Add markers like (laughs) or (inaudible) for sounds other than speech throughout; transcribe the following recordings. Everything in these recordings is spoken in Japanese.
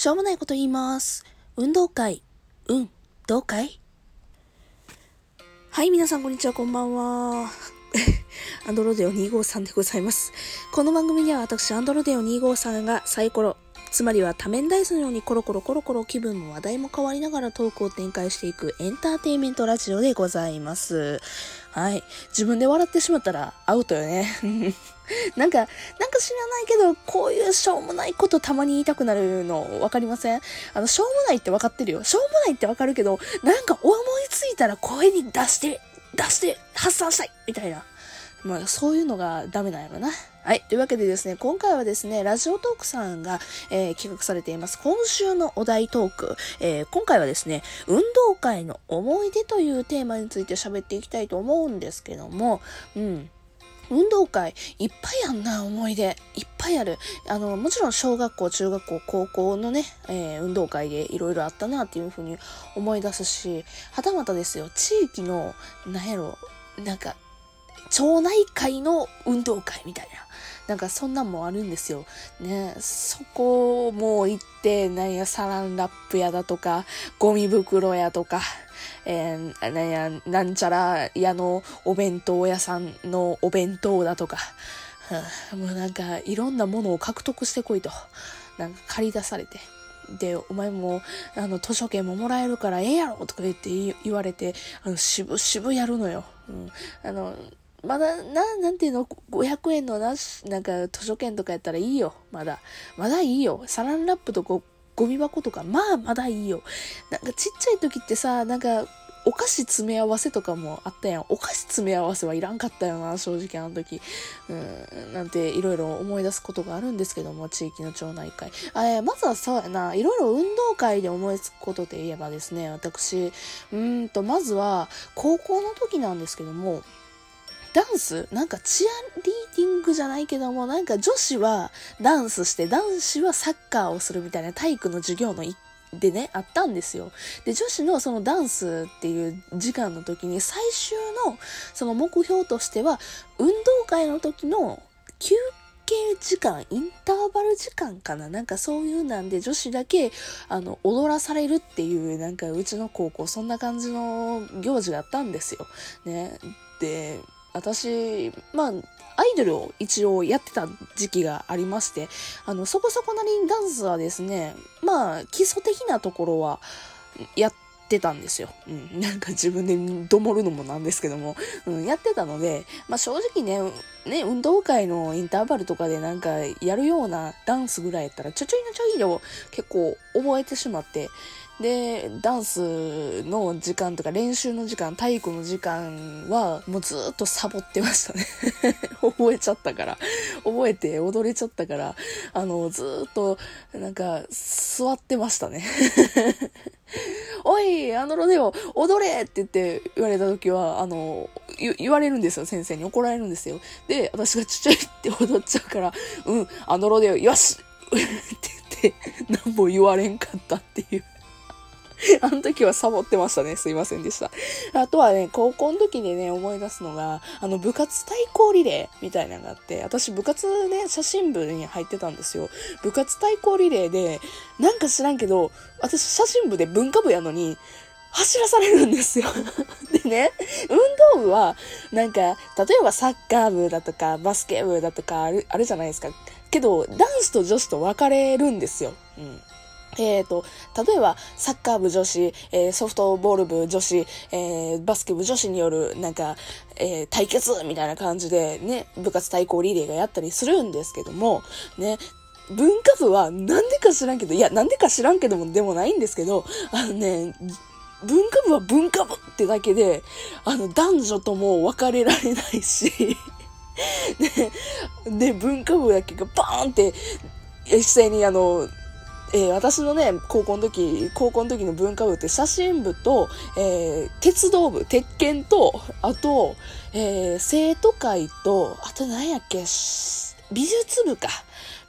しょうもないこと言います。運動会、うん、どうかいはい、皆さんこんにちは、こんばんは。(laughs) アンドロデオ253でございます。この番組では私、アンドロデオ253がサイコロ、つまりは多面ダイスのようにコロコロコロコロ気分も話題も変わりながらトークを展開していくエンターテインメントラジオでございます。はい。自分で笑ってしまったらアウトよね。(laughs) なんか、なんか知らないけど、こういうしょうもないことたまに言いたくなるの分かりません？あの、しょうもないって分かってるよ。しょうもないってわかるけど、なんか思いついたら声に出して、出して発散したいみたいな。まあ、そういうのがダメなんやろな。はい。というわけでですね、今回はですね、ラジオトークさんが、えー企画されています、今週のお題トーク。えー今回はですね、運動会の思い出というテーマについて喋っていきたいと思うんですけども、うん。運動会、いっぱいあんな、思い出。いっぱいある。あの、もちろん小学校、中学校、高校のね、えー運動会でいろいろあったなっていうふうに思い出すし、はたまたですよ、地域の、なんやろ、なんか、町内会の運動会みたいな。なんかそんなんもあるんですよ。ね、そこも行って、なんや、サランラップ屋だとか、ゴミ袋屋とか、えー、なんや、なんちゃら屋のお弁当屋さんのお弁当だとか、はもうなんかいろんなものを獲得してこいと、なんか借り出されて。で、お前も、あの、図書券ももらえるからええやろとか言って言言われて、あの、渋々やるのよ。うん。あの、まだ、な、なんていうの、500円のなし、なんか図書券とかやったらいいよ。まだ。まだいいよ。サランラップとゴゴミ箱とか、まあまだいいよ。なんかちっちゃい時ってさ、なんか、お菓子詰め合わせとかもあったやん。お菓子詰め合わせはいらんかったよな、正直あの時。うん、なんていろいろ思い出すことがあるんですけども、地域の町内会。あえまずはそうやな、いろいろ運動会で思いつくことで言えばですね、私、うんと、まずは、高校の時なんですけども、ダンス？なんかチアリーディングじゃないけども、なんか女子はダンスして、男子はサッカーをするみたいな体育の授業の一でね、あったんですよ。で、女子のそのダンスっていう時間の時に最終のその目標としては、運動会の時の休憩時間、インターバル時間かな？なんかそういうなんで女子だけ、あの、踊らされるっていう、なんかうちの高校そんな感じの行事があったんですよ。ね。で、私、まあ、アイドルを一応やってた時期がありまして、あの、そこそこなりにダンスはですね、まあ、基礎的なところはやってたんですよ。うん。(laughs) なんか自分でどもるのもなんですけども、うん、やってたので、まあ正直ね、ね、運動会のインターバルとかでなんかやるようなダンスぐらいやったら、ちょちょいのちょいで結構覚えてしまって、で、ダンスの時間とか練習の時間、体育の時間はもうずっとサボってましたね。(laughs) 覚えちゃったから。覚えて踊れちゃったから、あの、ずっとなんか座ってましたね。(laughs) おい、あのロデオ、踊れって言って言われた時は、あの、言われるんですよ、先生に怒られるんですよ。で、私がちっちゃいって踊っちゃうから、うん、あのロデオ、よし (laughs) って言って、何も言われんかったっていう。(laughs) あの時はサボってましたね。すいませんでした。あとはね、高校の時でね、思い出すのが、あの、部活対抗リレーみたいなのがあって、私部活ね、写真部に入ってたんですよ。部活対抗リレーで、なんか知らんけど、私写真部で文化部やのに、走らされるんですよ。(laughs) でね、運動部は、なんか、例えばサッカー部だとか、バスケ部だとかある、あるじゃないですか。けど、ダンスと女子と分かれるんですよ。うん。えーと、例えば、サッカー部女子、えーソフトボール部女子、えーバスケ部女子による、なんか、えー対決みたいな感じでね、部活対抗リレーがやったりするんですけども、ね、文化部はなんでか知らんけど、いや、なんでか知らんけども、でもないんですけど、あのね、文化部は文化部ってだけで、あの、男女とも分かれられないし、で、(laughs) で、文化部だけがバーンって、一斉にあの、えー私のね、高校の時、高校の時の文化部って写真部と、えー鉄道部、鉄拳と、あと、えー生徒会と、あと何やっけ、美術部か。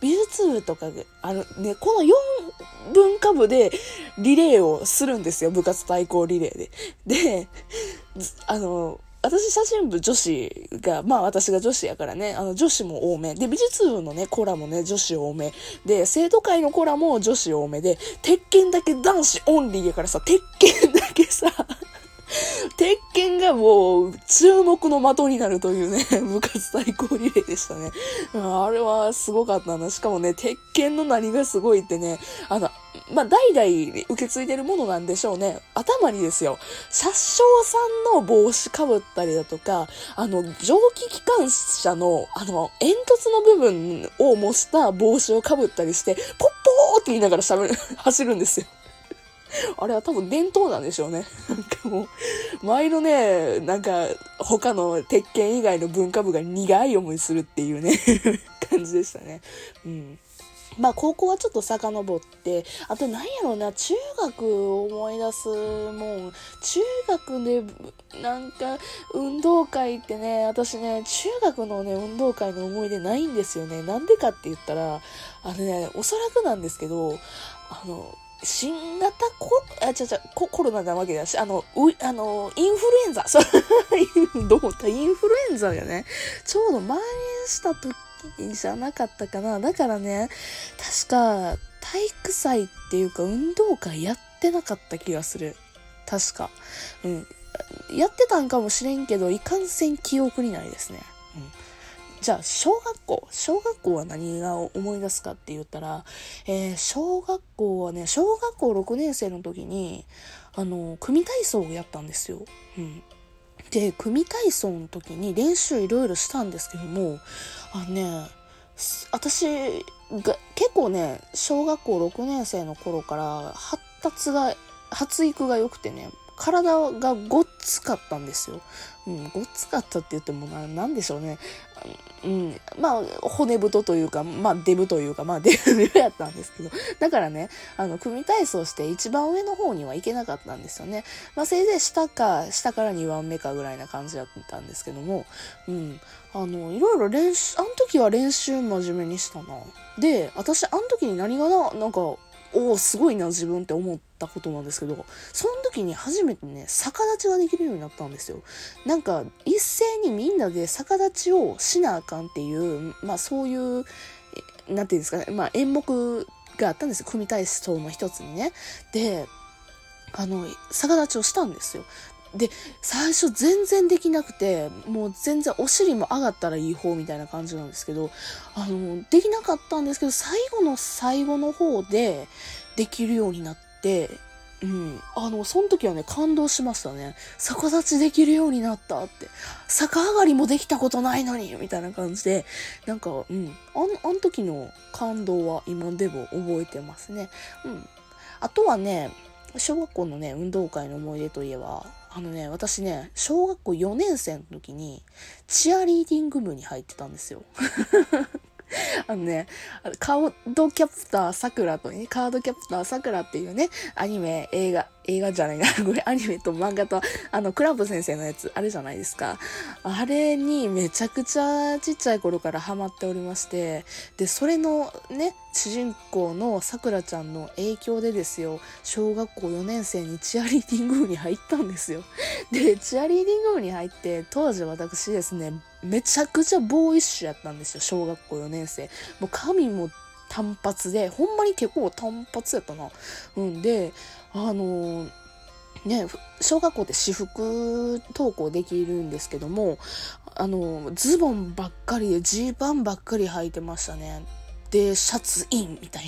美術部とかで、あのね、この4文化部でリレーをするんですよ、部活対抗リレーで。で、あの、私写真部女子が、まあ私が女子やからね、あの女子も多め。で、美術部のね、コラもね、女子多め。で、生徒会のコラも女子多めで、鉄拳だけ男子オンリーやからさ、鉄拳だけさ、(laughs) 鉄拳がもう注目の的になるというね、部活対抗リレーでしたね。あれはすごかったな。しかもね、鉄拳の何がすごいってね、あの、まあ、代々受け継いでるものなんでしょうね。頭にですよ、車掌さんの帽子かぶったりだとか、あの、蒸気機関車の、あの、煙突の部分を模した帽子をかぶったりして、ポッポーって言いながら喋る、(laughs) 走るんですよ。あれは多分伝統なんでしょうね。なんかもう、前のね、なんか、他の鉄拳以外の文化部が苦い思いするっていうね (laughs) 感じでしたね。うん。まあ高校はちょっと遡って、あと何やろうな、中学を思い出すもん、中学でなんか運動会ってね、私ね、中学のね、運動会の思い出ないんですよね。なんでかって言ったら、あのね、おそらくなんですけど、あの、新型コロ、あ、ちゃちゃ、コロナなわけだし、あの、う、あの、インフルエンザ、そう、(laughs) どう思ったインフルエンザがね、ちょうど蔓延した時じゃなかったかな。だからね、確か、体育祭っていうか運動会やってなかった気がする。確か。うん。やってたんかもしれんけど、いかんせん記憶にないですね。うん。じゃあ、小学校。小学校は何が思い出すかって言ったら、えー、小学校はね、小学校6年生の時に、あの、組体操をやったんですよ。うん。で、組体操の時に練習いろいろしたんですけども、あのね、私が結構ね、小学校6年生の頃から発達が、発育が良くてね、体がごっつかったんですよ。うん、ごっつかったって言ってもな、なんでしょうね。うん、まあ、骨太というか、まあ、デブというか、まあ、デブやったんですけど。だからね、あの、組体操して一番上の方には行けなかったんですよね。まあ、せいぜい下か、下から2番目かぐらいな感じだったんですけども、うん。あの、いろいろ練習、あの時は練習真面目にしたな。で、私、あの時に何がな、なんか、おお、すごいな、自分って思ってたことなんですけど、その時に初めてね、逆立ちができるようになったんですよ。なんか、一斉にみんなで逆立ちをしなあかんっていう、まあそういう、なんていうんですかね、まあ演目があったんですよ。組体操の一つにね。で、あの、逆立ちをしたんですよ。で、最初全然できなくて、もう全然お尻も上がったらいい方みたいな感じなんですけど、あの、できなかったんですけど、最後の最後の方でできるようになって、うん。あの、その時はね、感動しましたね。逆立ちできるようになったって。逆上がりもできたことないのにみたいな感じで、なんか、うん。あの、あの時の感動は今でも覚えてますね。うん。あとはね、小学校のね、運動会の思い出といえば、あのね、私ね、小学校4年生の時に、チアリーディング部に入ってたんですよ。(laughs) あのね、カードキャプターさくらとね、カードキャプターさくらっていうね、アニメ、映画、映画じゃないな、これアニメと漫画と、あの、クラブ先生のやつ、あれじゃないですか。あれにめちゃくちゃちっちゃい頃からハマっておりまして、で、それのね、主人公のさくらちゃんの影響でですよ、小学校4年生にチアリーディング部に入ったんですよ。で、チアリーディング部に入って、当時私ですね、めちゃくちゃボーイッシュやったんですよ、小学校4年生。もう髪も単発で、ほんまに結構単発やったな。うんで、あのー、ね、小学校って私服登校できるんですけども、あの、ズボンばっかりでジーパンばっかり履いてましたね。で、シャツインみたい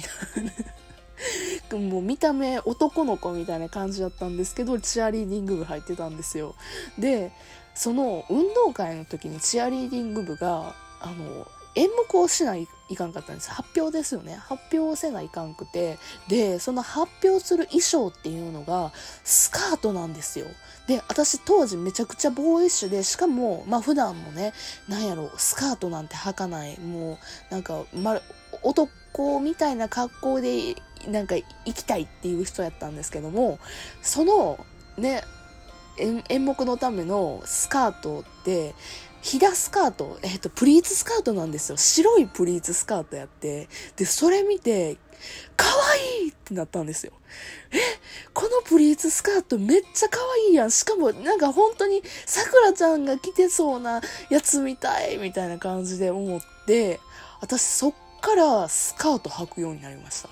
な。(laughs) もう見た目男の子みたいな感じだったんですけど、チアリーディング部入ってたんですよ。で、その運動会の時にチアリーディング部が、あの、演目をしないいかんかったんです。発表ですよね。発表をせないかんくて。で、その発表する衣装っていうのが、スカートなんですよ。で、私当時めちゃくちゃボーイッシュで、しかも、まあ普段もね、なんやろ、スカートなんて履かない、もう、なんか、ま、男みたいな格好で、なんか行きたいっていう人やったんですけども、その、ね、演目のためのスカートって、ひだスカート、えっ、ー、と、プリーツスカートなんですよ。白いプリーツスカートやって。で、それ見て、かわいいってなったんですよ。えこのプリーツスカートめっちゃ可愛いやん。しかもなんか本当にさくらちゃんが着てそうなやつみたいみたいな感じで思って、私そっからスカート履くようになりました。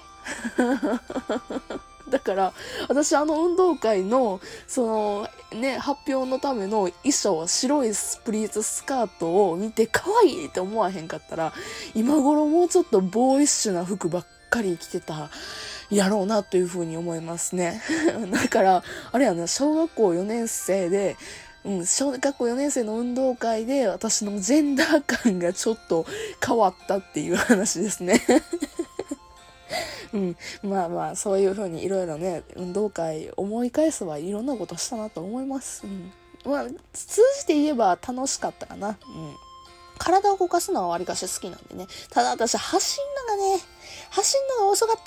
(laughs) だから、私あの運動会の、その、ね、発表のための衣装は、白いスプリーツスカートを見て可愛いって思わへんかったら、今頃もうちょっとボーイッシュな服ばっかり着てたやろうなというふうに思いますね。(laughs) だから、あれやな、小学校4年生で、うん、小学校4年生の運動会で私のジェンダー感がちょっと変わったっていう話ですね。(laughs) うん、まあまあそういうふうにいろいろね運動会思い返すはいろんなことしたなと思います、うん、まあ通じて言えば楽しかったかな。うん。体を動かすのはわりかし好きなんでね。ただ私走んのがね、走んのが遅かっ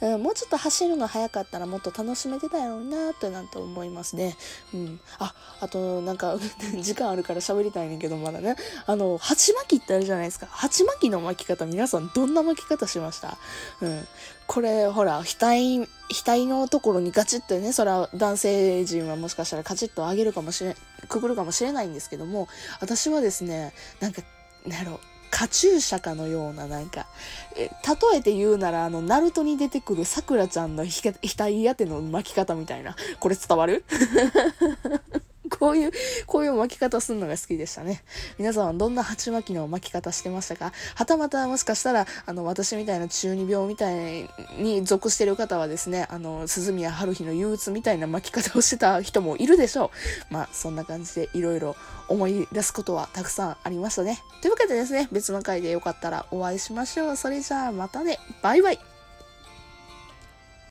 た。うん、もうちょっと走るの早かったらもっと楽しめてたやろうなってなんて思いますね。うん。あ、あとなんか時間あるから喋りたいねんけどまだね。あの、鉢巻きってあるじゃないですか。鉢巻きの巻き方皆さんどんな巻き方しました？うん。これほら、額、額のところにガチッとね、それは男性陣はもしかしたらカチッと上げるかもしれ、くぐるかもしれないんですけども、私はですね、なんか、なんやろ、カチューシャかのような、なんか、え、例えて言うなら、あの、ナルトに出てくるさくらちゃんの額当ての巻き方みたいな。これ伝わる？(laughs) (laughs) こういう、こういう巻き方するのが好きでしたね。皆さんはどんな鉢巻きの巻き方してましたか？はたまたもしかしたら、あの、私みたいな中二病みたいに属してる方はですね、あの、鈴宮春日の憂鬱みたいな巻き方をしてた人もいるでしょう。まあ、そんな感じでいろいろ思い出すことはたくさんありましたね。というわけでですね、別の回でよかったらお会いしましょう。それじゃあまたね。バイバイ。